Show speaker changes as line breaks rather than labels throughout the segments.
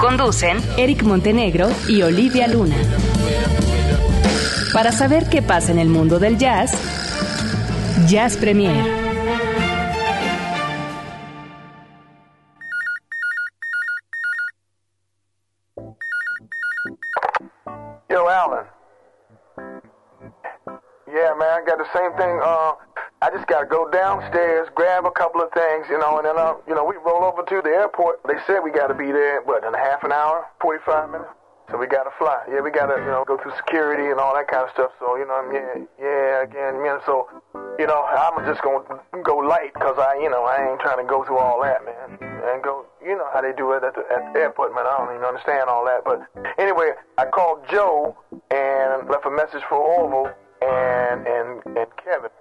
Conducen Eric Montenegro y Olivia Luna. Para saber qué pasa en el mundo del jazz, Jazz Premier.
Yo, Alan. Yeah, man, I got the same thing. Uh, I just gotta go downstairs, grab a couple of things, you know, and then, uh, you know, we roll over to the airport. They said we gotta be there, what, in a half an hour, 45 minutes? So we gotta fly. Yeah, we gotta, you know, go through security and all that kind of stuff. So, you know, I'm, yeah, yeah, again, man. So, you know, I'm just gonna go light because I, you know, I ain't trying to go through all that, man. And go, you know how they do it at the, at the airport, man. I don't even understand all that. But anyway, I called Joe and left a message for Orville and and and Kevin.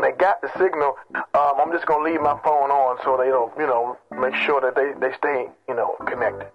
They got the signal. Um, I'm just gonna leave my phone on so they don't, you know, make sure that they they stay, you know, connected.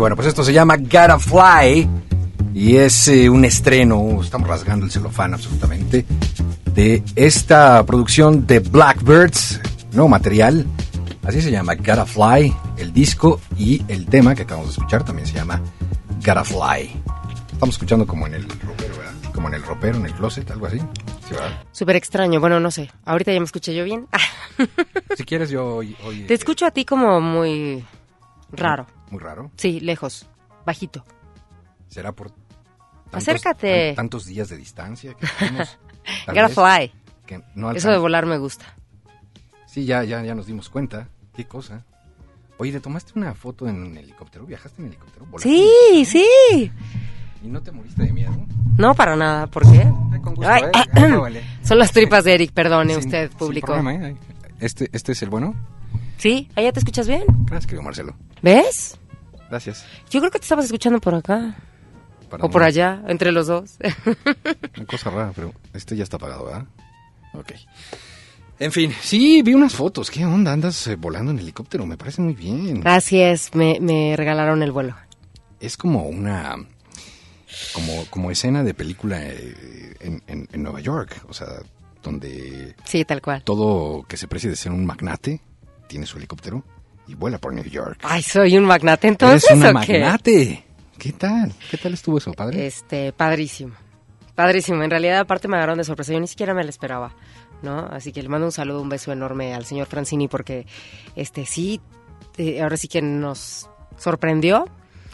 Bueno, pues esto se llama Gotta Fly y es eh, un estreno, estamos rasgando el celofán absolutamente, de esta producción de Blackbirds, nuevo material, así se llama Gotta Fly, el disco y el tema que acabamos de escuchar también se llama Gotta Fly. Estamos escuchando como en el ropero, ¿verdad? Como en el ropero, en el closet, algo así. Sí.
Súper extraño. Bueno, no sé. Ahorita ya me escuché yo bien.
Si quieres yo hoy...
Te escucho a ti como muy raro.
Muy raro.
Sí, lejos. Bajito.
¿Será por... tantos-
Acércate.
tan- tantos días de distancia que tenemos?
Fly.
que no
Eso de volar me gusta.
Sí, ya, ya, ya nos dimos cuenta. Qué cosa. Oye, ¿te tomaste una foto en un helicóptero? ¿Viajaste en helicóptero? ¿Volaste
Sí, sí.
¿Y no te moriste de miedo?
No, para nada. ¿Por qué?
Ay, con gusto,
Ay,
¿eh?
ah,
vale.
Son las tripas de Eric, perdone
Sin-
usted, público.
problema, ¿eh? Este, ¿Este es el bueno?
¿Sí? ¿Allá te escuchas bien?
Gracias, querido Marcelo.
¿Ves?
Gracias.
Yo creo que te estabas escuchando por acá.
Para
O por allá, entre los dos.
Una cosa rara, pero este ya está apagado, ¿verdad? Ok. En fin, sí, vi unas fotos. ¿Qué onda? Andas eh, volando en helicóptero. Me parece muy bien.
Así es, me, me regalaron el vuelo.
Es como una... Como, como escena de película eh, en, en- en Nueva York. O sea, donde
Sí, tal cual.
todo que se precie de ser un magnate tiene su helicóptero y vuela por New York.
Ay, soy un magnate entonces.
Eres una magnate. ¿Qué tal? ¿Qué tal estuvo eso, padre?
Este, padrísimo. Padrísimo. En realidad, aparte me agarraron de sorpresa. Yo ni siquiera me lo esperaba, ¿no? Así que le mando un saludo, un beso enorme al señor Francini porque, este, sí, eh, ahora sí que nos sorprendió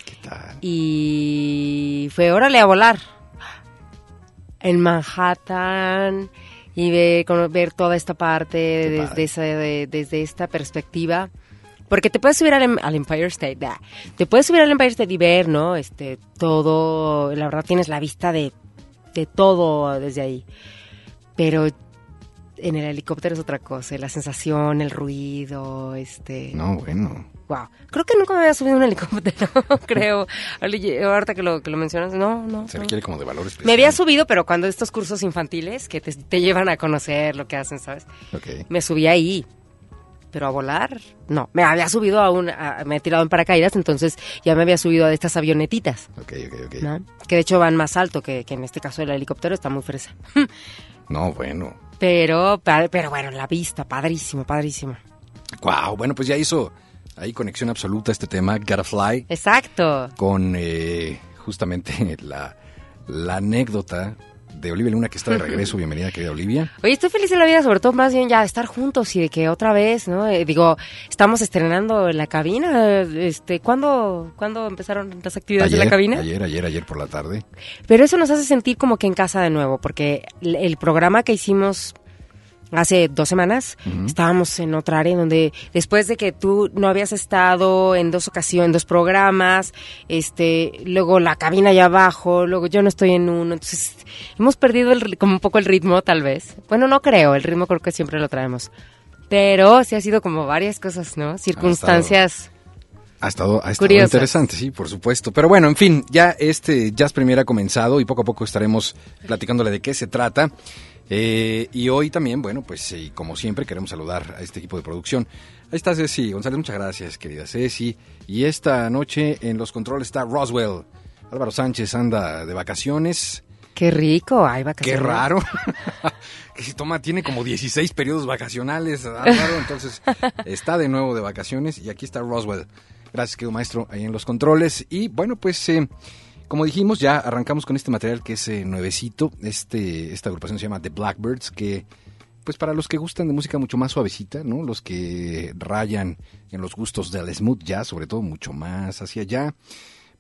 ¿Qué tal?
y fue órale a volar en Manhattan y ver, ver toda esta parte desde, esa, de- desde esta perspectiva. Porque te puedes subir al, em- al Empire State, te puedes subir al Empire State y ver, ¿no? Este, todo, la verdad tienes la vista de, de todo desde ahí. Pero en el helicóptero es otra cosa, la sensación, el ruido, este...
No, bueno.
Wow. Creo que nunca me había subido a un helicóptero, creo. Ahorita que lo, que lo mencionas, no, no.
Se
no.
requiere como de valor especial.
Me había subido, pero cuando estos cursos infantiles que te, te llevan a conocer lo que hacen, ¿sabes?
Ok.
Me subí ahí. Pero a volar, no. Me había subido a un. a- me he tirado en paracaídas, entonces ya me había subido a estas avionetitas,
Ok, ok, ok.
¿no? Que de hecho van más alto que, que en este caso el helicóptero, está muy fresa.
No, bueno.
Pero, pero bueno, la vista, padrísimo, padrísimo.
Wow, bueno, pues ya hizo ahí conexión absoluta este tema, Gotta Fly,
Exacto.
con eh, justamente la, la anécdota de Olivia Luna que está de regreso. Bienvenida, querida Olivia.
Oye, estoy feliz en la vida, sobre todo más bien ya de estar juntos y de que otra vez, ¿no? Eh, digo, estamos estrenando la cabina. Este, ¿cuándo, ¿Cuándo empezaron las actividades de la cabina?
ayer, ayer, ayer por la tarde.
Pero eso nos hace sentir como que en casa de nuevo, porque el, el programa que hicimos hace dos semanas, estábamos en otra área donde después de que tú no habías estado en dos ocasiones, en dos programas, este, luego la cabina allá abajo, luego yo no estoy en uno, entonces hemos perdido el, como un poco el ritmo tal vez. Bueno, no creo, el ritmo creo que siempre lo traemos. Pero sí ha sido como varias cosas, ¿no? Circunstancias.
Ha estado, ha estado interesante, sí, por supuesto. Pero bueno, en fin, ya este Jazz Premier ha comenzado y poco a poco estaremos platicándole de qué se trata. Eh, y hoy también, bueno, pues eh, como siempre queremos saludar a este equipo de producción. Ahí está Ceci González, muchas gracias, querida Ceci. Y esta noche en los controles está Roswell. Álvaro Sánchez anda de vacaciones.
Qué rico, hay
Qué
vacaciones.
raro. que si toma, tiene como 16 periodos vacacionales. Álvaro, entonces está de nuevo de vacaciones y aquí está Roswell. Gracias, querido maestro, ahí en los controles. Y bueno, pues eh, como dijimos, ya arrancamos con este material que es eh, nuevecito. Este, esta agrupación se llama The Blackbirds, que pues para los que gustan de música mucho más suavecita, ¿no? Los que rayan en los gustos del smooth jazz, sobre todo mucho más hacia allá,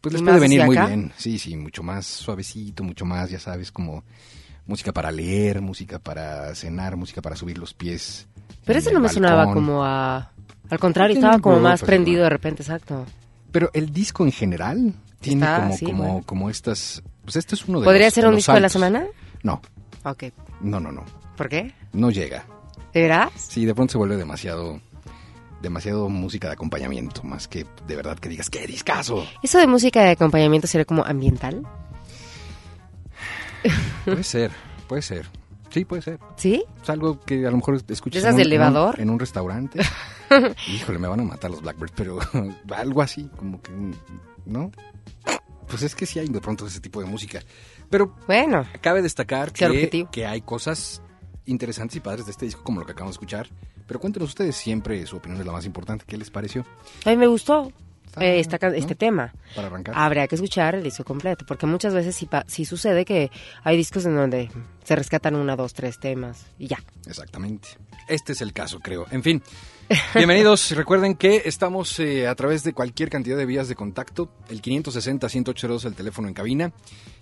pues les
¿Y
puede venir muy
acá?
bien. Sí, sí, mucho más suavecito, mucho más, ya sabes, como música para leer, música para cenar, música para subir los pies.
Pero eso no me sonaba como a... Al contrario, estaba como más prendido de repente, exacto.
Pero el disco en general tiene
Está,
como,
sí,
como,
bueno.
como estas. Pues este es uno de
¿Podría
los-
ser un disco de la semana?
No,
Ok.
no, no, no.
¿Por qué?
No llega.
¿De veras?
Sí, de pronto se vuelve demasiado. Demasiado música de acompañamiento, más que de verdad que digas, ¡qué discazo!
¿Eso de música de acompañamiento sería como ambiental?
Puede ser, puede ser. Sí, puede ser.
¿Sí?
Es algo que a lo mejor escuchas
¿De esas
en,
de
un, en un-
elevador?
en un restaurante. Híjole, me van a matar los Blackbirds, pero algo así, como que, ¿no? Pues es que sí hay de pronto ese tipo de música. Pero
Bueno,
cabe destacar que, que hay cosas interesantes y padres de este disco, como lo que acabamos de escuchar. Pero cuéntenos ustedes, siempre su opinión es la más importante. ¿Qué les pareció?
a mí me gustó Eh, esta ca-
¿no?
este tema.
Para arrancar.
Habría que escuchar el disco completo, porque muchas veces sí, sí sucede que hay discos en donde se rescatan una, dos, tres temas y ya.
Exactamente. Este es el caso, creo. En fin, bienvenidos. Recuerden que estamos eh, a través de cualquier cantidad de vías de contacto. El 560-182 el teléfono en cabina.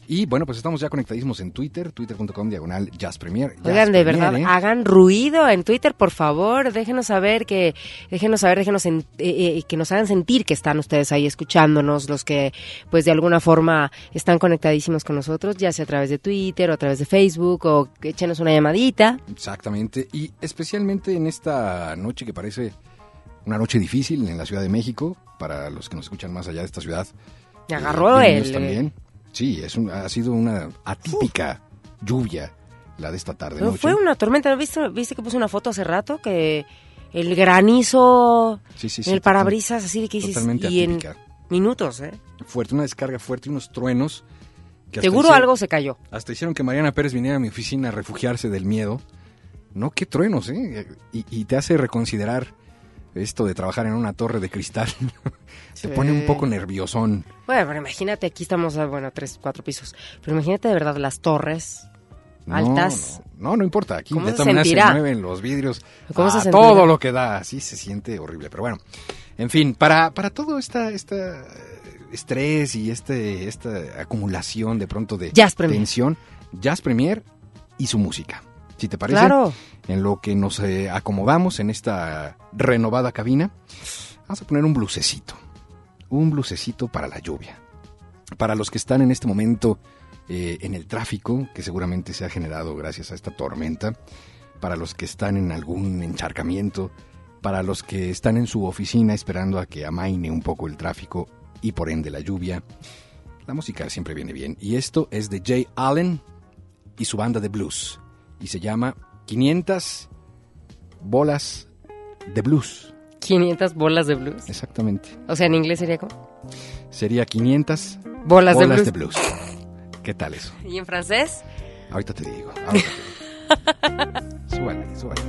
Y bueno, pues estamos ya conectadísimos en Twitter, twitter.com diagonal Jazz Premier. Jazz
Oigan, de
Premier,
verdad,
¿eh?
hagan ruido en Twitter, por favor. Déjenos saber que, déjenos saber, déjenos en- eh, eh, que nos hagan sentir que están ustedes ahí escuchándonos, los que, pues, de alguna forma están conectadísimos con nosotros, ya sea a través de Twitter o a través de Facebook o échenos una llamadita.
Exactamente. Y especialmente en esta noche que parece una noche difícil en la Ciudad de México, para los que nos escuchan más allá de esta ciudad.
Me agarró
eh,
el-
bienvenidos también. Sí, es un- ha sido una atípica lluvia la de esta tarde
Pero
noche.
fue una tormenta, ¿no ¿viste, viste que puse una foto hace rato? Que el granizo
Sí, sí,
en
sí,
el parabrisas, así de que dices,
Totalmente
y en
atípica.
minutos, ¿eh?
Fuerte, una descarga fuerte y unos truenos. que
Seguro
hicieron-
algo se cayó.
Hasta hicieron que Mariana Pérez viniera a mi oficina a refugiarse del miedo. No, qué truenos, ¿eh? Y, y te hace reconsiderar esto de trabajar en una torre de cristal.
Sí.
Te pone un poco nerviosón.
Bueno, pero imagínate, aquí estamos a, bueno, tres, cuatro pisos. Pero imagínate de verdad las torres
No,
altas.
No, no, no importa. Aquí
¿Cómo
de
se
todas maneras se mueven los vidrios.
¿Cómo se
a
sentirá?
todo lo que da. Así se siente horrible. Pero bueno, en fin, para, para todo esta, esta estrés y este, esta acumulación de pronto de
Jazz Premier.
tensión, Jazz Premier y su música. Si te parece,
Claro.
en lo que nos eh, acomodamos en esta renovada cabina, vamos a poner un blusecito. Un blusecito para la lluvia. Para los que están en este momento eh, en el tráfico, que seguramente se ha generado gracias a esta tormenta, para los que están en algún encharcamiento, para los que están en su oficina esperando a que amaine un poco el tráfico y por ende la lluvia, la música siempre viene bien. Y esto es de Jay Allen y su banda de blues. Y se llama 500 bolas de blues.
500 bolas de blues.
Exactamente.
O sea, en inglés sería como
Sería 500
bolas,
bolas
de, blues.
de blues. ¿Qué tal eso?
¿Y en francés?
Ahorita te digo. ahorita te digo. súbale, súbale.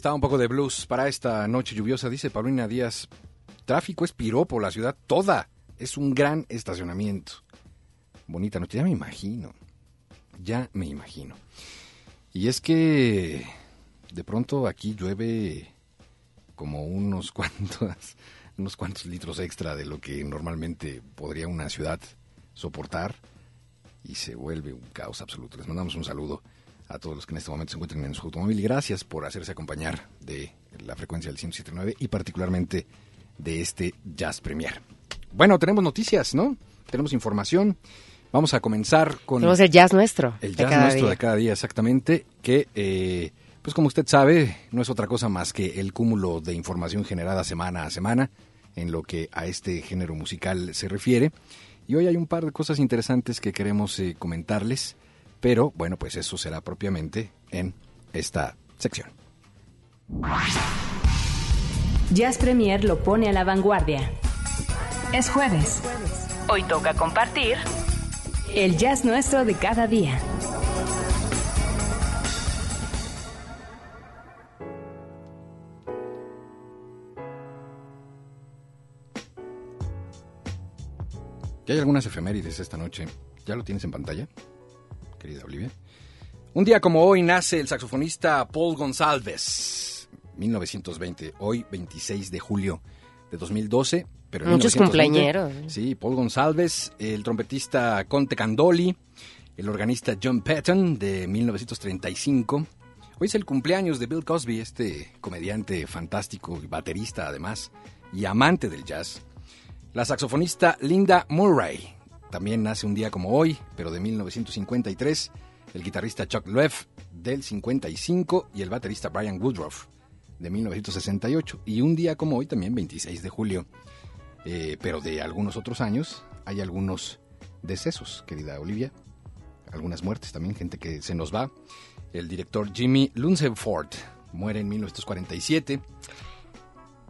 Está un poco de blues para esta noche lluviosa, dice Paulina Díaz. Tráfico es piropo, la ciudad toda. Es un gran estacionamiento. Bonita noche, ya me imagino. Ya me imagino. Y es que de pronto aquí llueve como unos cuantos, unos cuantos litros extra de lo que normalmente podría una ciudad soportar y se vuelve un caos absoluto. Les mandamos un saludo a todos los que en este momento se encuentran en su automóvil gracias por hacerse acompañar de la frecuencia del 107.9 y particularmente de este Jazz Premier. Bueno, tenemos noticias, ¿no? Tenemos información. Vamos a comenzar con
Tenemos el jazz nuestro.
el jazz nuestro
día.
de cada día, exactamente, que, eh, pues como usted sabe, no es otra cosa más que el cúmulo de información generada semana a semana en lo que a este género musical se refiere. Y hoy hay un par de cosas interesantes que queremos eh, comentarles, pero bueno, pues eso será propiamente en esta sección.
Jazz Premier lo pone a la vanguardia. Es jueves. Hoy toca compartir el jazz nuestro de cada día.
Ya hay algunas efemérides esta noche. ¿Ya lo tienes en pantalla, querida Olivia? Un día como hoy nace el saxofonista Paul González, 1920, hoy 26 de julio de 2012. Pero
Muchos
1920,
cumpleañeros.
Sí, Paul González, el trompetista Conte Candoli, el organista John Patton de 1935. Hoy es el cumpleaños de Bill Cosby, este comediante fantástico y baterista además, y amante del jazz. La saxofonista Linda Murray también nace un día como hoy, pero de 1953. El guitarrista Chuck Loeb del 55 y el baterista Brian Woodruff de 1968. Y un día como hoy, también 26 de julio. Eh, pero de algunos otros años hay algunos decesos, querida Olivia. Algunas muertes también, gente que se nos va. El director Jimmy Lunceford muere en 1947.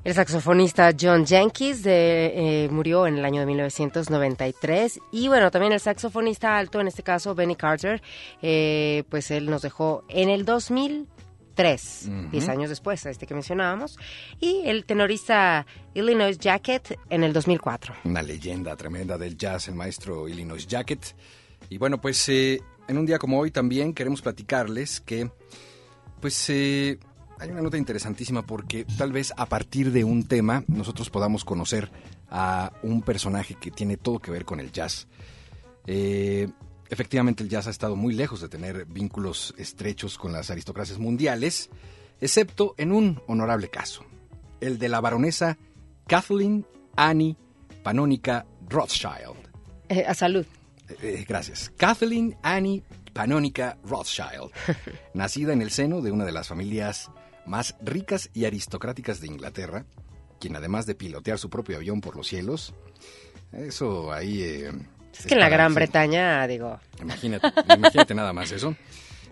El saxofonista John Jenkins de, eh, murió en el año de 1993 y bueno, también el saxofonista alto, en este caso Benny Carter, eh, pues él nos dejó en el 2003, 10 años después, a este que mencionábamos, y el tenorista Illinois Jacket en el 2004.
una leyenda tremenda del jazz, el maestro Illinois Jacket. Y bueno, pues eh, en un día como hoy también queremos platicarles que, pues eh, hay una nota interesantísima porque tal vez a partir de un tema nosotros podamos conocer a un personaje que tiene todo que ver con el jazz. Eh, efectivamente el jazz ha estado muy lejos de tener vínculos estrechos con las aristocracias mundiales, excepto en un honorable caso, el de la baronesa Kathleen Annie Panónica Rothschild.
Eh, a salud.
Eh, gracias. Kathleen Annie Panónica Rothschild, nacida en el seno de una de las familias más ricas y aristocráticas de Inglaterra, quien además de pilotear su propio avión por los cielos, eso ahí... eh,
Es que en la Gran. Bretaña, digo,
Imagínate, imagínate nada más eso.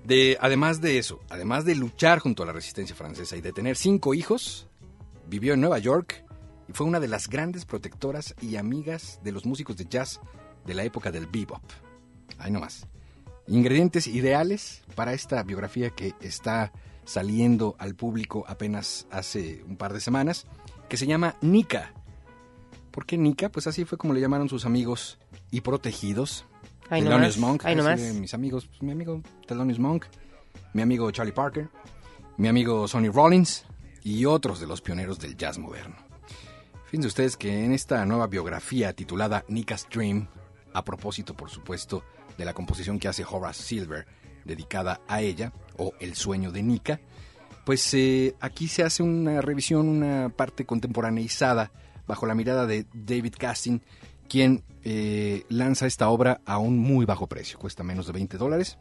De, además de eso, además de luchar junto a la resistencia francesa y de tener cinco hijos, vivió en Nueva York y fue una de las grandes protectoras y amigas de los músicos de jazz de la época del bebop. Ahí nomás. Ingredientes ideales para esta biografía que está saliendo al público apenas hace un par de semanas, que se llama Nika. ¿Por qué Nika? Pues así fue como le llamaron sus amigos y protegidos.
Ahí
Thelonious
nomás,
Monk, mis amigos, pues, mi amigo Thelonious Monk, mi amigo Charlie Parker, mi amigo Sonny Rollins y otros de los pioneros del jazz moderno. Fíjense ustedes que en esta nueva biografía titulada Nika's Dream, a propósito, por supuesto, de la composición que hace Horace Silver, dedicada a ella, o El sueño de Nika, pues eh, aquí se hace una revisión, una parte contemporaneizada, bajo la mirada de David Casting, quien eh, lanza esta obra a un muy bajo precio, cuesta menos de 20 dólares.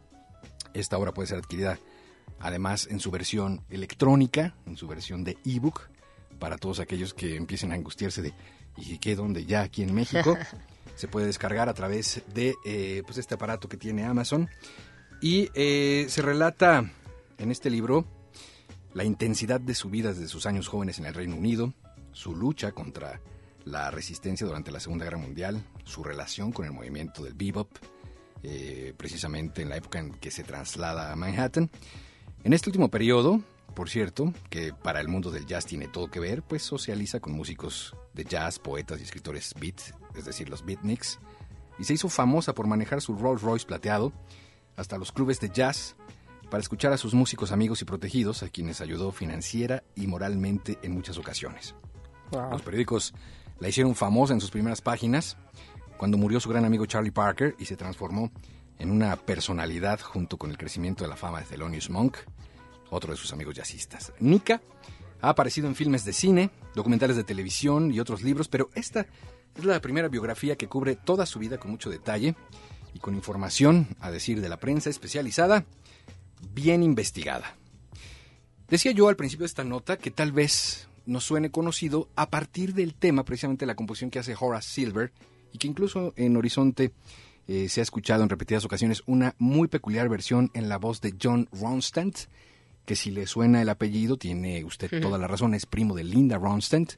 Esta obra puede ser adquirida además en su versión electrónica, en su versión de ebook, para todos aquellos que empiecen a angustiarse de ¿y qué dónde? Ya aquí en México. se puede descargar a través de eh, pues este aparato que tiene Amazon. Y eh, se relata en este libro la intensidad de su vida desde sus años jóvenes en el Reino Unido, su lucha contra la resistencia durante la Segunda Guerra Mundial, su relación con el movimiento del bebop, eh, precisamente en la época en que se traslada a Manhattan. En este último periodo, por cierto, que para el mundo del jazz tiene todo que ver, pues socializa con músicos de jazz, poetas y escritores beat, es decir, los beatniks, y se hizo famosa por manejar su Rolls Royce plateado hasta los clubes de jazz para escuchar a sus músicos amigos y protegidos, a quienes ayudó financiera y moralmente en muchas ocasiones. Los periódicos la hicieron famosa en sus primeras páginas cuando murió su gran amigo Charlie Parker y se transformó en una personalidad junto con el crecimiento de la fama de Thelonious Monk, otro de sus amigos jazzistas. Nika ha aparecido en filmes de cine, documentales de televisión y otros libros, pero esta es la primera biografía que cubre toda su vida con mucho detalle y con información, a decir de la prensa especializada, bien investigada. Decía yo al principio de esta nota que tal vez nos suene conocido a partir del tema, precisamente la composición que hace Horace Silver, y que incluso en Horizonte eh, se ha escuchado en repetidas ocasiones una muy peculiar versión en la voz de John Ronstadt, que si le suena el apellido, tiene usted toda la razón, es primo de Linda Ronstadt,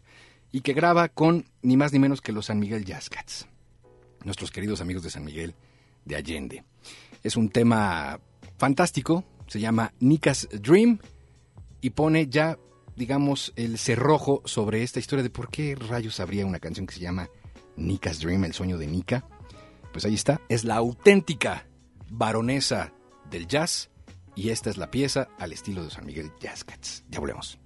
y que graba con ni más ni menos que los San Miguel Jazz Cats, nuestros queridos amigos de San Miguel de Allende. Es un tema fantástico, se llama Nika's Dream y pone ya, digamos, el cerrojo sobre esta historia de por qué rayos habría una canción que se llama Nika's Dream, el sueño de Nika. Pues ahí está, es la auténtica baronesa del jazz y esta es la pieza al estilo de San Miguel Jazz Cats. Ya volvemos.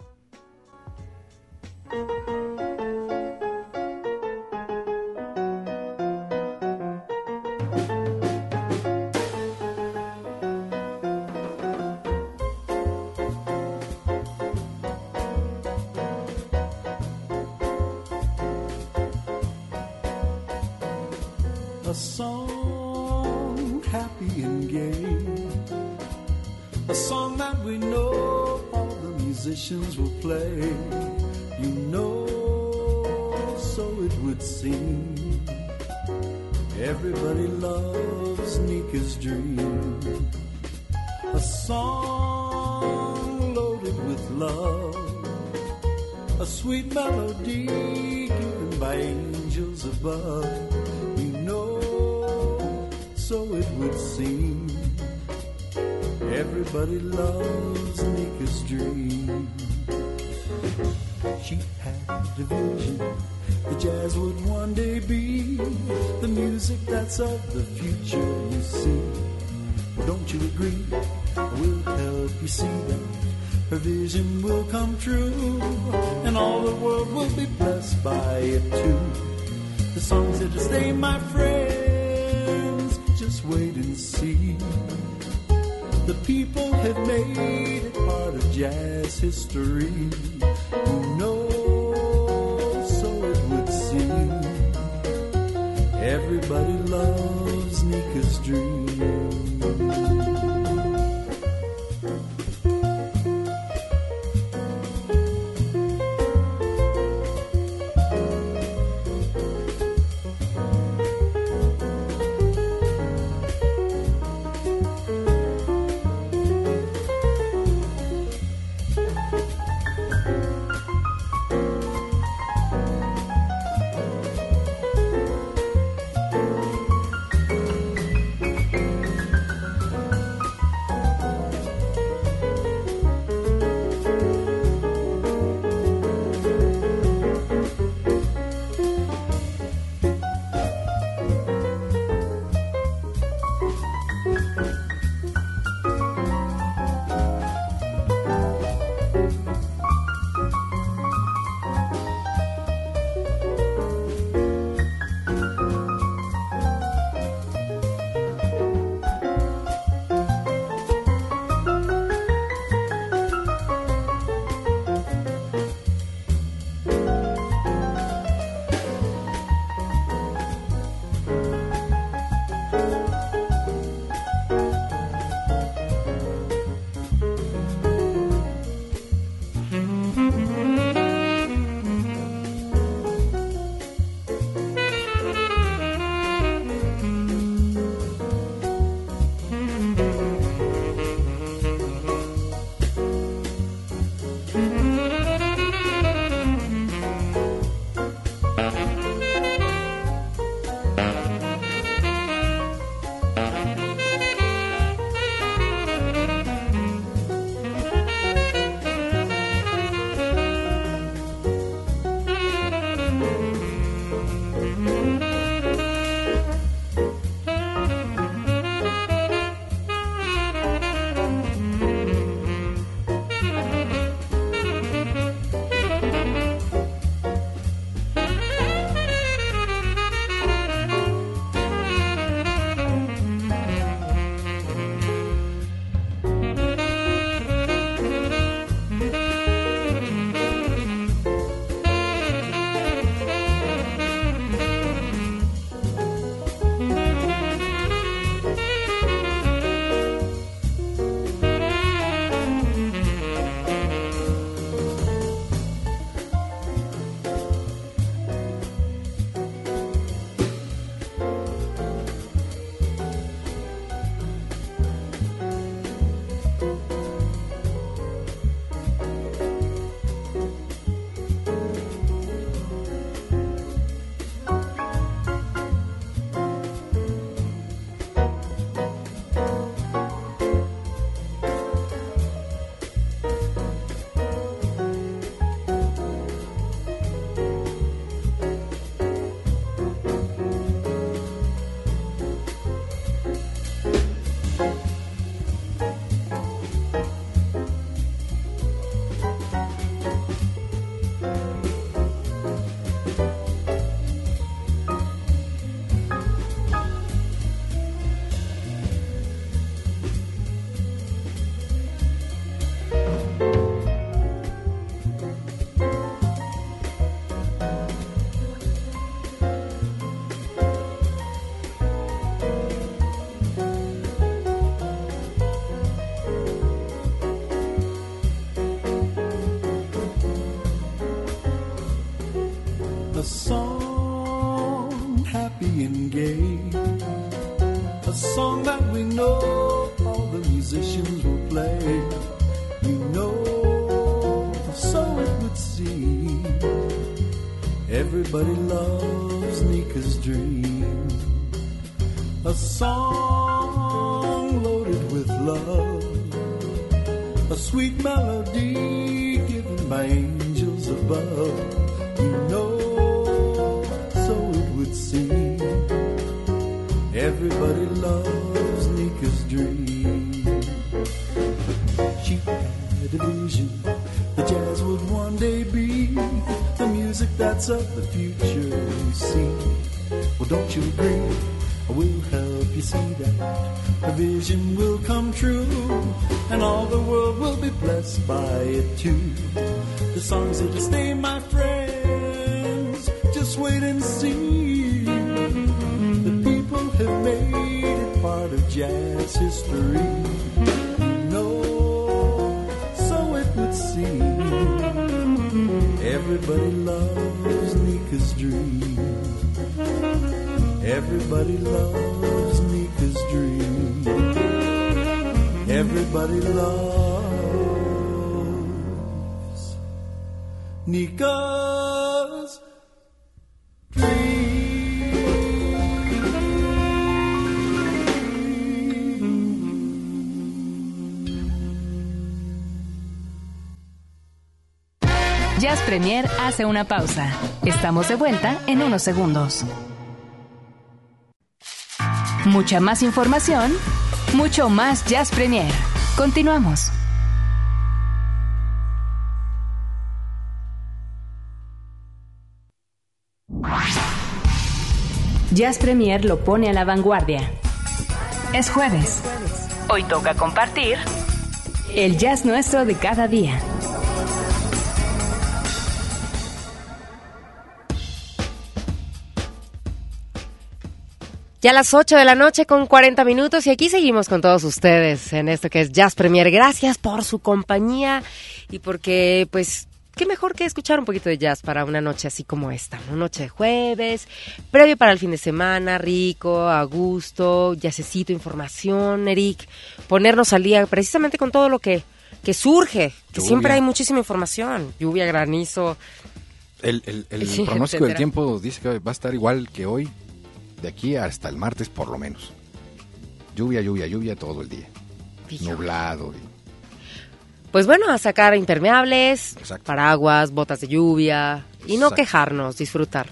A song that we know all the musicians will play. You know, so it would seem. Everybody loves Nika's dream. A song loaded with love. A sweet melody given by angels above. So it would seem. Everybody loves Nika's dream. She had a vision. The jazz would one day be the music that's of the future, you see. Well, Don't you agree? We'll help you see that her vision will come true, and all the world will be blessed by it too. The song's here to stay, my friends. Just wait and see. The people have made it part of jazz history. You know, so it would seem. Everybody loves Nika's dream. Everybody loves Nika's dream. A song loaded with love. A sweet melody given by angels above. Don't you? I will help you see that a vision will come true, and all the world will be blessed by it too. The songs are to stay, my friends. Just wait and see. The people have made it part of jazz history. Know, so it would seem. Everybody loves Nika's dream. Everybody loves Nika's dream. Everybody loves Nika's
Jazz Premier hace una pausa. Estamos de vuelta en unos segundos. Mucha más información, mucho más Jazz Premier. Continuamos. Jazz Premier lo pone a la vanguardia. Es jueves. Hoy toca compartir el jazz nuestro de cada día.
Ya a las 8 de la noche con 40 minutos y aquí seguimos con todos ustedes en esto que es Jazz Premier. Gracias por su compañía y porque pues qué mejor que escuchar un poquito de jazz para una noche así como esta, una noche de jueves, previo para el fin de semana, rico, a gusto, jazzecito, información, Eric, ponernos al día precisamente con todo lo que, que surge, que
Lluvia.
siempre hay muchísima información, lluvia, granizo,
El, el- el pronóstico del tiempo dice que va a estar igual que hoy, de aquí hasta el martes por lo menos. Lluvia, lluvia, lluvia todo el día.
Fíjate.
Nublado. y-
Pues bueno, a sacar impermeables,
Exacto.
paraguas, botas de lluvia y no
Exacto.
quejarnos, disfrutar.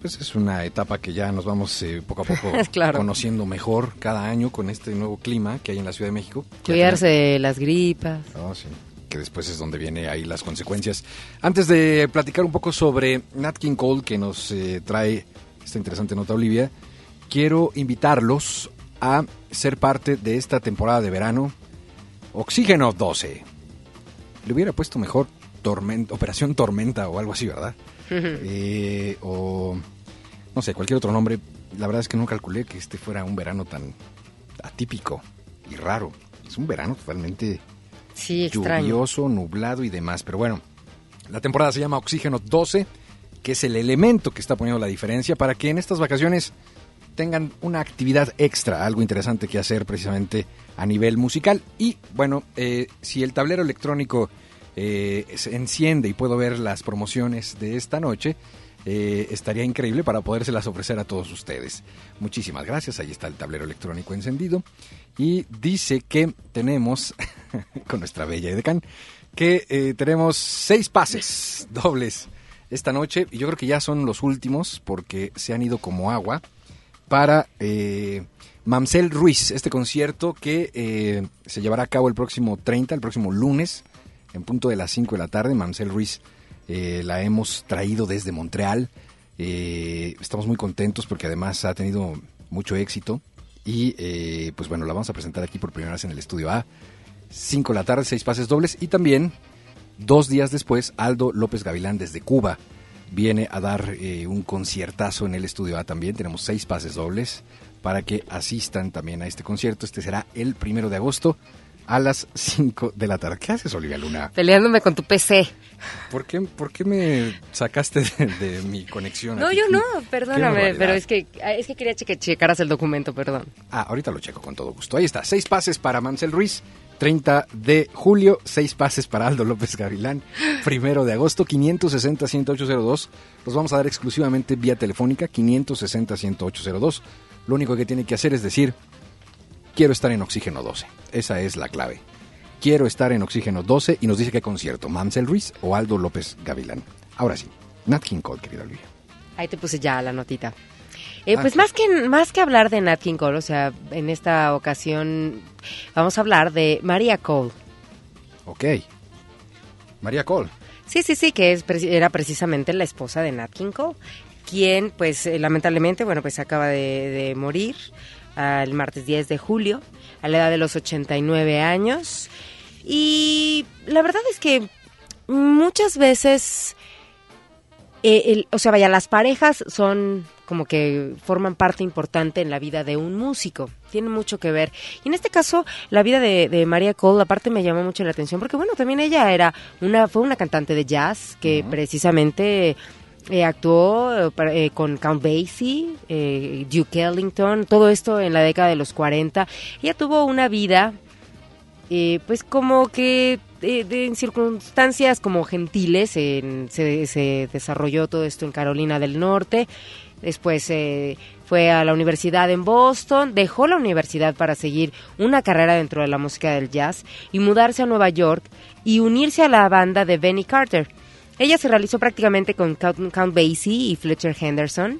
Pues es una etapa que ya nos vamos eh, poco a poco
Claro.
conociendo mejor cada año con este nuevo clima que hay en la Ciudad de México.
Cuidarse de las gripas.
Ah, sí, que después es donde viene ahí las consecuencias. Antes de platicar un poco sobre Nat King Cole, que nos eh, trae esta interesante nota Olivia, quiero invitarlos a ser parte de esta temporada de verano Oxígeno 12. Le hubiera puesto mejor tormenta, Operación Tormenta o algo así, ¿verdad? Eh, o no sé, cualquier otro nombre. La verdad es que no calculé que este fuera un verano tan atípico y raro. Es un verano totalmente
Sí,
lluvioso, nublado y demás. Pero bueno, la temporada se llama Oxígeno 12, que es el elemento que está poniendo la diferencia para que en estas vacaciones tengan una actividad extra, algo interesante que hacer precisamente a nivel musical. Y bueno, eh, si el tablero electrónico eh, se enciende y puedo ver las promociones de esta noche, eh, estaría increíble para podérselas ofrecer a todos ustedes. Muchísimas gracias, ahí está el tablero electrónico encendido. Y dice que tenemos, con nuestra bella Edecán, que tenemos seis pases dobles esta noche. Y yo creo que ya son los últimos porque se han ido como agua para eh, Mamsel Ruiz, este concierto que eh, se llevará a cabo el próximo 30, el próximo lunes, en punto de las 5 de la tarde. Mamsel Ruiz eh, la hemos traído desde Montreal. Eh, estamos muy contentos porque además ha tenido mucho éxito. Y eh, pues bueno, la vamos a presentar aquí por primera vez en el estudio A. 5 de la tarde, seis pases dobles. Y también, dos días después, Aldo López Gavilán desde Cuba viene a dar eh, un conciertazo en el estudio A también. Tenemos seis pases dobles para que asistan también a este concierto. Este será el primero de agosto a las 5 de la tarde. ¿Qué haces, Olivia Luna?
Peleándome con tu PC.
¿Por qué, por qué me sacaste de, de mi conexión?
No,
aquí?
yo no, perdóname, pero es que, es que quería que checaras el documento, perdón.
Ah, ahorita lo checo con todo gusto. Ahí está, seis pases para Mansell Ruiz, 30 de julio, seis pases para Aldo López Gavilán, primero de agosto, 560-10802. Los vamos a dar exclusivamente vía telefónica, 560-10802. Lo único que tiene que hacer es decir, quiero estar en oxígeno 12. Esa es la clave. Quiero estar en oxígeno 12 y nos dice qué concierto, Mansell Ruiz o Aldo López Gavilán. Ahora sí, Nat King Cole, querida Olivia.
Ahí te puse ya la notita. Eh,
Ah,
pues más que más que hablar de Nat King Cole, o sea, en esta ocasión vamos a hablar de Maria Cole.
Ok. María Cole.
Sí, sí, sí, que es, era precisamente la esposa de Nat King Cole, quien, pues, eh, lamentablemente, bueno, pues acaba de, de morir el martes 10 de julio, a la edad de los 89 años. Y la verdad es que muchas veces, eh, el- o sea, vaya, las parejas son como que forman parte importante en la vida de un músico. Tiene mucho que ver. Y en este caso, la vida de, de Maria Cole, aparte me llamó mucho la atención, porque bueno, también ella era una, fue una cantante de jazz que precisamente eh, actuó eh, eh, con Count Basie, eh, Duke Ellington, todo esto en la década de los 40. Ella tuvo una vida eh, pues como que eh, de- en circunstancias como gentiles en- se, se desarrolló todo esto en Carolina del Norte. Después eh, fue a la universidad en Boston, dejó la universidad para seguir una carrera dentro de la música del jazz y mudarse a Nueva York y unirse a la banda de Benny Carter. Ella se realizó prácticamente con Count, Basie y Fletcher Henderson.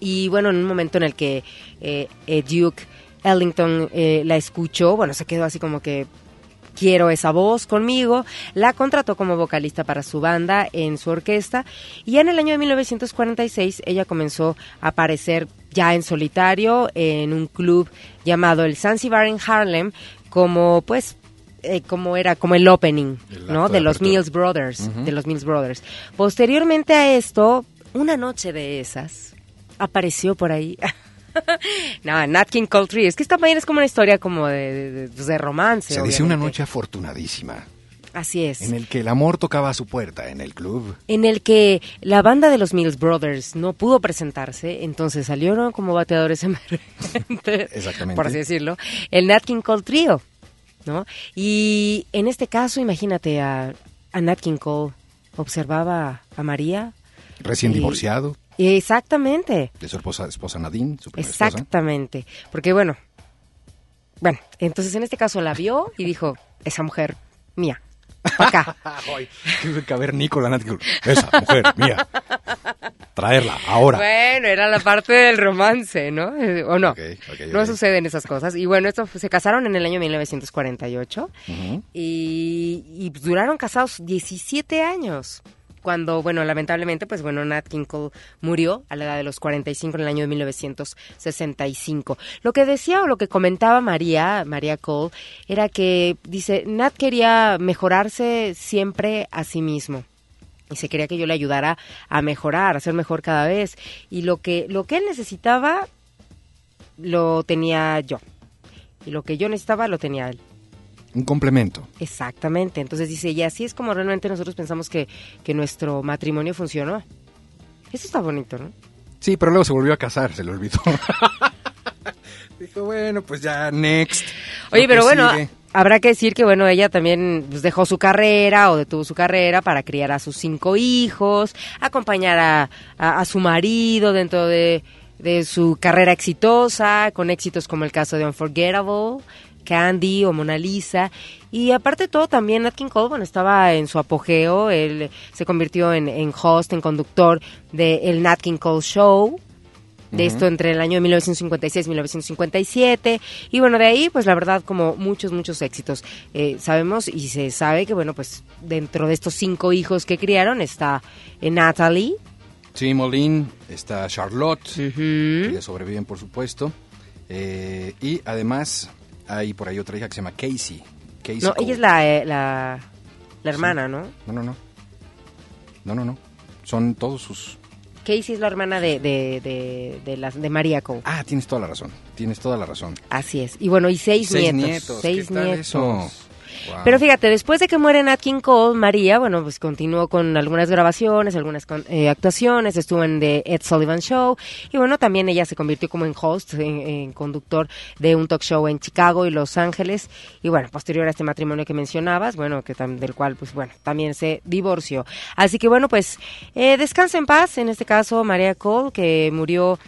Y bueno, en un momento en el que eh, eh, Duke Ellington la escuchó, bueno, se quedó así como que quiero esa voz conmigo, la contrató como vocalista para su banda en su orquesta y en el año de 1946 ella comenzó a aparecer ya en solitario en un club llamado el Zanzibar en Harlem como pues eh, como era como el opening,
El
¿no? De
de
los. Mills Brothers, de los Mills Brothers. Posteriormente a esto, una noche de esas apareció por ahí. no, Nat King Cole Tree. Es que esta también es como una historia como de, de- de- pues, romance.
Se dice una noche afortunadísima,
Así es.
en el que el amor tocaba a su puerta en el club.
en el que la banda de los Mills Brothers no pudo presentarse, entonces salieron como bateadores emergentes,
Exactamente.
por así decirlo, el Nat King Cole Trio, ¿no? Y en este caso, imagínate a, a Nat King Cole, observaba a María.
Recién
y-
divorciado
Exactamente,
de su esposa, esposa Nadine, su primera esposa.
exactamente, porque bueno, bueno, entonces en este caso la vio y dijo, esa mujer mía, acá.
Ay, cavernícola. Esa mujer mía. Traerla ahora.
Bueno, era la parte del romance, ¿no? Eh, ¿O no? No suceden esas cosas. Y bueno, esto se casaron en el año 1948
Ujú.
y, y duraron casados 17 años. Cuando, bueno, lamentablemente, pues bueno, Nat King Cole murió a la edad de los 45 en el año de 1965. Lo que decía o lo que comentaba María, María Cole, era que, dice, Nat quería mejorarse siempre a sí mismo y se quería que yo le ayudara a mejorar, a ser mejor cada vez. Y lo que, lo que él necesitaba, lo tenía yo. Y lo que yo necesitaba, lo tenía él.
Un complemento.
Exactamente. Entonces dice, y así es como realmente nosotros pensamos que, que nuestro matrimonio funcionó. Eso está bonito, ¿no?
Sí, pero luego se volvió a casar, se le olvidó. Dijo, bueno, pues ya, next.
Oye, pero bueno,
sigue.
habrá que decir que bueno, ella también pues, dejó su carrera o detuvo su carrera para criar a sus cinco hijos, acompañar a, a- a su marido dentro de, de su carrera exitosa, con éxitos como el caso de Unforgettable, Candy o Mona Lisa. Y aparte de todo, también Nat King Cole, bueno, estaba en su apogeo, él se convirtió en, en host, en conductor del el Nat King Cole Show, de esto entre el año de 1956 y 1957 y bueno de ahí pues la verdad como muchos muchos éxitos. Eh, sabemos y se sabe que bueno pues dentro de estos cinco hijos que criaron está eh, Natalie.
Sí, Molin, está Charlotte, que
ujú,
le sobreviven, por supuesto. Eh, y además hay por ahí otra hija que se llama Casey. Casey
no
Cole.
ella es la eh, la, la hermana no
No, no, no. No, no, no. Son todos sus
Casey es la hermana de, de, de, de, las- de María Cole.
Ah, tienes toda la razón. Tienes toda la razón.
Así es. Y bueno, y seis,
Seis
nietos.
nietos.
Seis
¿qué tal
nietos.
eso? Wow.
Pero fíjate, después de que muere Nat King Cole, María, bueno, pues continuó con algunas grabaciones, algunas con- eh, actuaciones, estuvo en The Ed Sullivan Show y bueno, también ella se convirtió como en host, en, en conductor de un talk show en Chicago y Los Ángeles y bueno, posterior a este matrimonio que mencionabas, bueno, que del cual pues bueno, también se divorció. Así que bueno, pues eh, descansa en paz, en este caso María Cole, que murió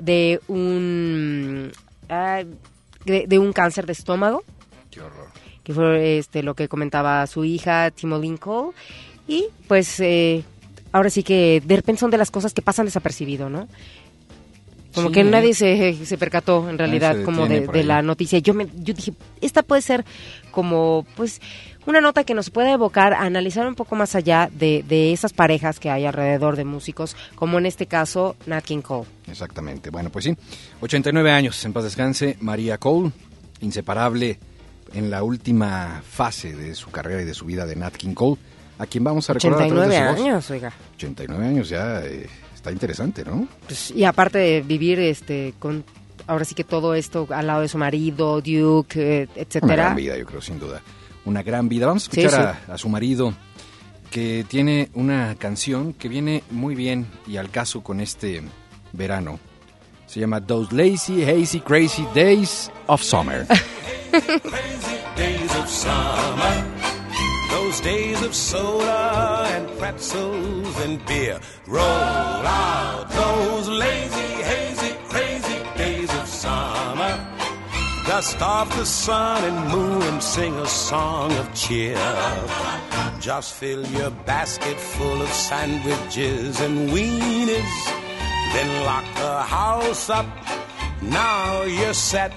de un... ah, de- de un cáncer de estómago
Qué horror.
Que fue este lo que comentaba su hija Timo Cole y pues eh, ahora sí que de repente son de las cosas que pasan desapercibido, ¿no? Como
Sí,
que nadie se, se percató en realidad como de, la noticia. Yo me yo dije, esta puede ser como pues una nota que nos puede evocar a analizar un poco más allá de, de esas parejas que hay alrededor de músicos, como en este caso Nat King Cole.
Exactamente. Bueno, pues sí. 89 años, en paz descanse. María Cole, inseparable en la última fase de su carrera y de su vida de Nat King Cole, a quien vamos a recordar a través
89
de su voz.
años, oiga.
89 años ya eh, está interesante, ¿no?
Pues, y aparte de vivir este con ahora sí que todo esto al lado de su marido, Duke, eh,
Una
etcétera.
gran vida, yo creo, sin duda. Una gran vida. Vamos a
Sí,
escuchar A, a su marido, que tiene una canción que viene muy bien y al caso con este verano. Se llama Those Lazy, Hazy, Crazy Days of Summer.
crazy days of summer. Those days of soda and pretzels and beer. Roll out those lazy, hazy, crazy days of summer. Dust off the sun and moon and sing a song of cheer. Just fill your basket full of sandwiches and weenies. Then lock the house up. Now you're set.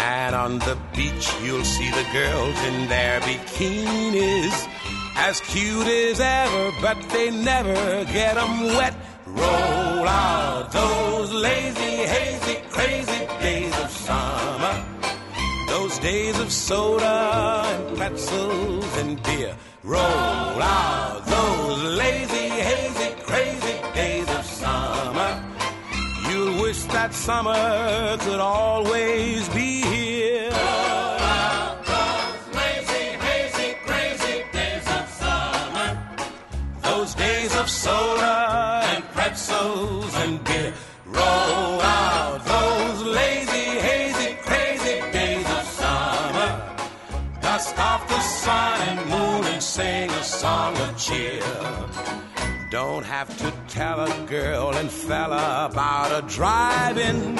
And on the beach, you'll see the girls in their bikinis. As cute as ever, but they never get 'em wet. Roll out those lazy, hazy, crazy days of summer. Those days of soda and pretzels and beer. Roll out those lazy, hazy, crazy days of summer. You'll wish that summer could always be Don't have to tell a girl and fella about a drive-in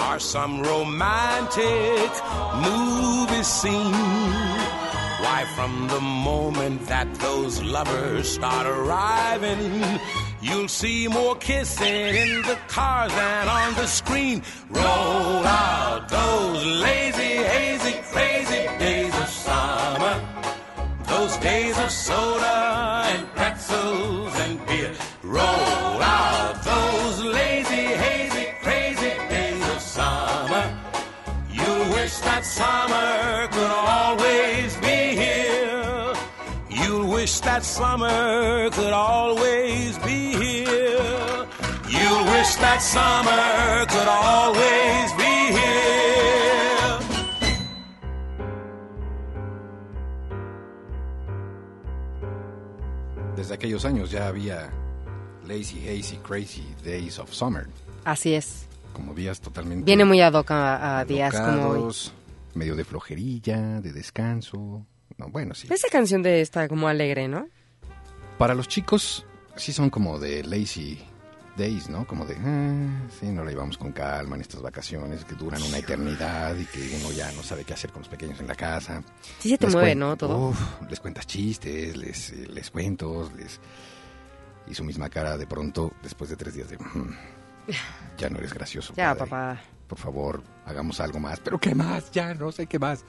or some romantic movie scene. Why, from the moment that those lovers start arriving, you'll see more kissing in the cars than on the screen. Roll out those lazy, hazy, crazy days of summer. Those days of soda and pretzels and beer. Roll out those lazy, hazy, crazy days of summer. You wish that summer wish that summer could always be here. You wish that summer could always be here.
Desde aquellos años ya había Lazy, Hazy, Crazy Days of Summer.
Así es.
Como días totalmente...
Viene muy ad hoc a, a días como hoy.
medio de flojerilla, de descanso. No, bueno, sí.
Esa canción de esta como alegre, ¿no?
Para los chicos, sí son como de lazy days, ¿no? Como de, ah, sí, no la llevamos con calma en estas vacaciones que duran una eternidad y que uno ya no sabe qué hacer con los pequeños en la casa.
Sí se te
Les
mueve, ¿no? Todo.
Uf, les cuentas chistes, les, eh, les cuentos, les... Y su misma cara de pronto, después de tres días de... "Mm, ya no eres gracioso.
Ya,
padre.
papá.
Por favor, hagamos algo más. ¿Pero qué más? Ya, no sé qué más.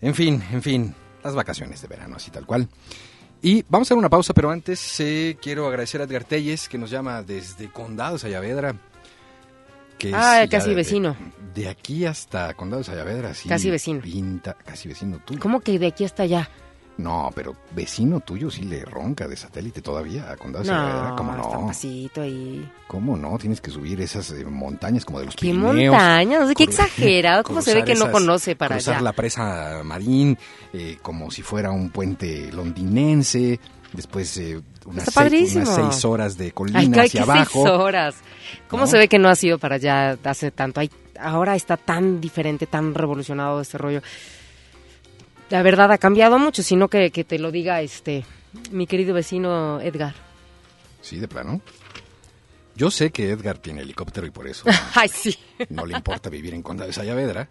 En fin, en fin, las vacaciones de verano, así tal cual. Y vamos a hacer una pausa, pero antes eh, quiero agradecer a Edgar Telles, que nos llama desde Condado de Sayavedra. Que
Ah,
ya
casi
de-
vecino.
De aquí hasta Condado de Sayavedra, sí.
Casi vecino.
Pinta, casi vecino tú.
¿Cómo que de aquí hasta allá?
No, pero vecino tuyo sí le ronca de satélite todavía de Saavedra. ¿Cómo
está
no?
pasito ahí.
¿Cómo no? Tienes que subir esas eh, montañas como de los
¿Qué
Pirineos.
montañas? No sé, qué exagerado. ¿Cómo se ve que no conoce para
cruzar
allá?
la presa Marín eh, como si fuera un puente londinense. Después eh, unas,
Está
seis,
padrísimo.
unas seis horas de colina
Ay,
hacia
que
abajo.
seis horas. ¿Cómo
¿No?
se ve que no ha sido para allá hace tanto? Ay, ahora está tan diferente, tan revolucionado este rollo. La verdad ha cambiado mucho, sino que, que te lo diga este mi querido vecino Edgar.
Sí, de plano. Yo sé que Edgar tiene helicóptero y por eso
Ay, sí.
no le importa vivir en Condado de Sayavedra.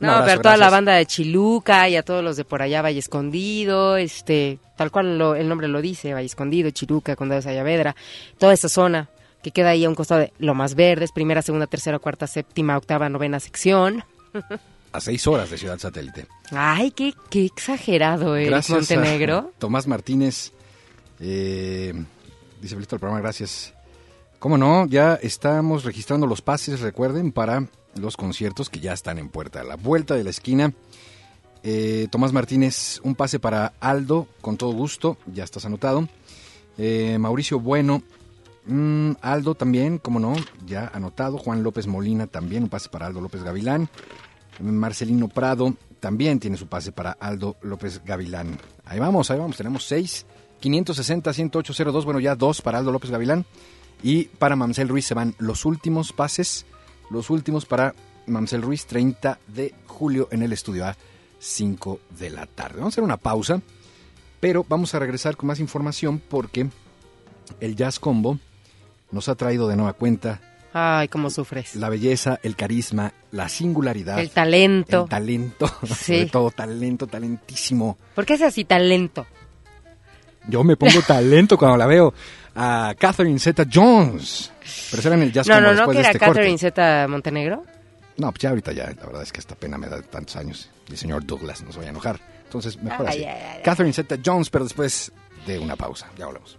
No,
abrazo,
pero toda la banda de Chiluca y a todos los de por allá, Valle Escondido, este, tal cual lo- el nombre lo dice, Valle Escondido, Chiluca, Condado de Sayavedra, toda esa zona que queda ahí a un costado de lo más verdes, primera, segunda, tercera, cuarta, séptima, octava, novena sección.
A seis horas de Ciudad Satélite.
Ay, qué, qué exagerado es
Gracias a
Montenegro.
Tomás Martínez. eh, dice listo el programa, gracias. ¿Cómo no? Ya estamos registrando los pases, recuerden, para los conciertos que ya están en puerta. A la vuelta de la esquina. Eh, Tomás Martínez, un pase para Aldo, con todo gusto, ya estás anotado. Eh, Mauricio Bueno, mm, Aldo también, como no, ya anotado. Juan López Molina también, un pase para Aldo López Gavilán. Marcelino Prado también tiene su pase para Aldo López Gavilán. Ahí vamos, ahí vamos, tenemos seis. 560-10802, bueno, ya dos para Aldo López Gavilán. Y para Mamsel Ruiz se van los últimos pases, los últimos para Mamsel Ruiz, 30 de julio en el estudio A, 5 de la tarde. Vamos a hacer una pausa, pero vamos a regresar con más información porque el Jazz Combo nos ha traído de nueva cuenta
Ay, cómo sufres.
la belleza, el carisma, la singularidad.
El talento.
El talento,
Sí.
sobre todo talento, talentísimo.
¿Por qué es así tan lento?
Yo me pongo talento cuando la veo a Catherine Zeta Jones. Pero será en el jazz
No, no, no,
después
que
de
era
este.
Catherine Zeta Montenegro.
No, pues ya ahorita ya, la verdad es que esta pena me da de tantos años. El señor Douglas nos vaya a enojar. Entonces, mejor
Ay,
así.
ay, ay.
Catherine Zeta Jones, pero después de una pausa. Ya hablamos.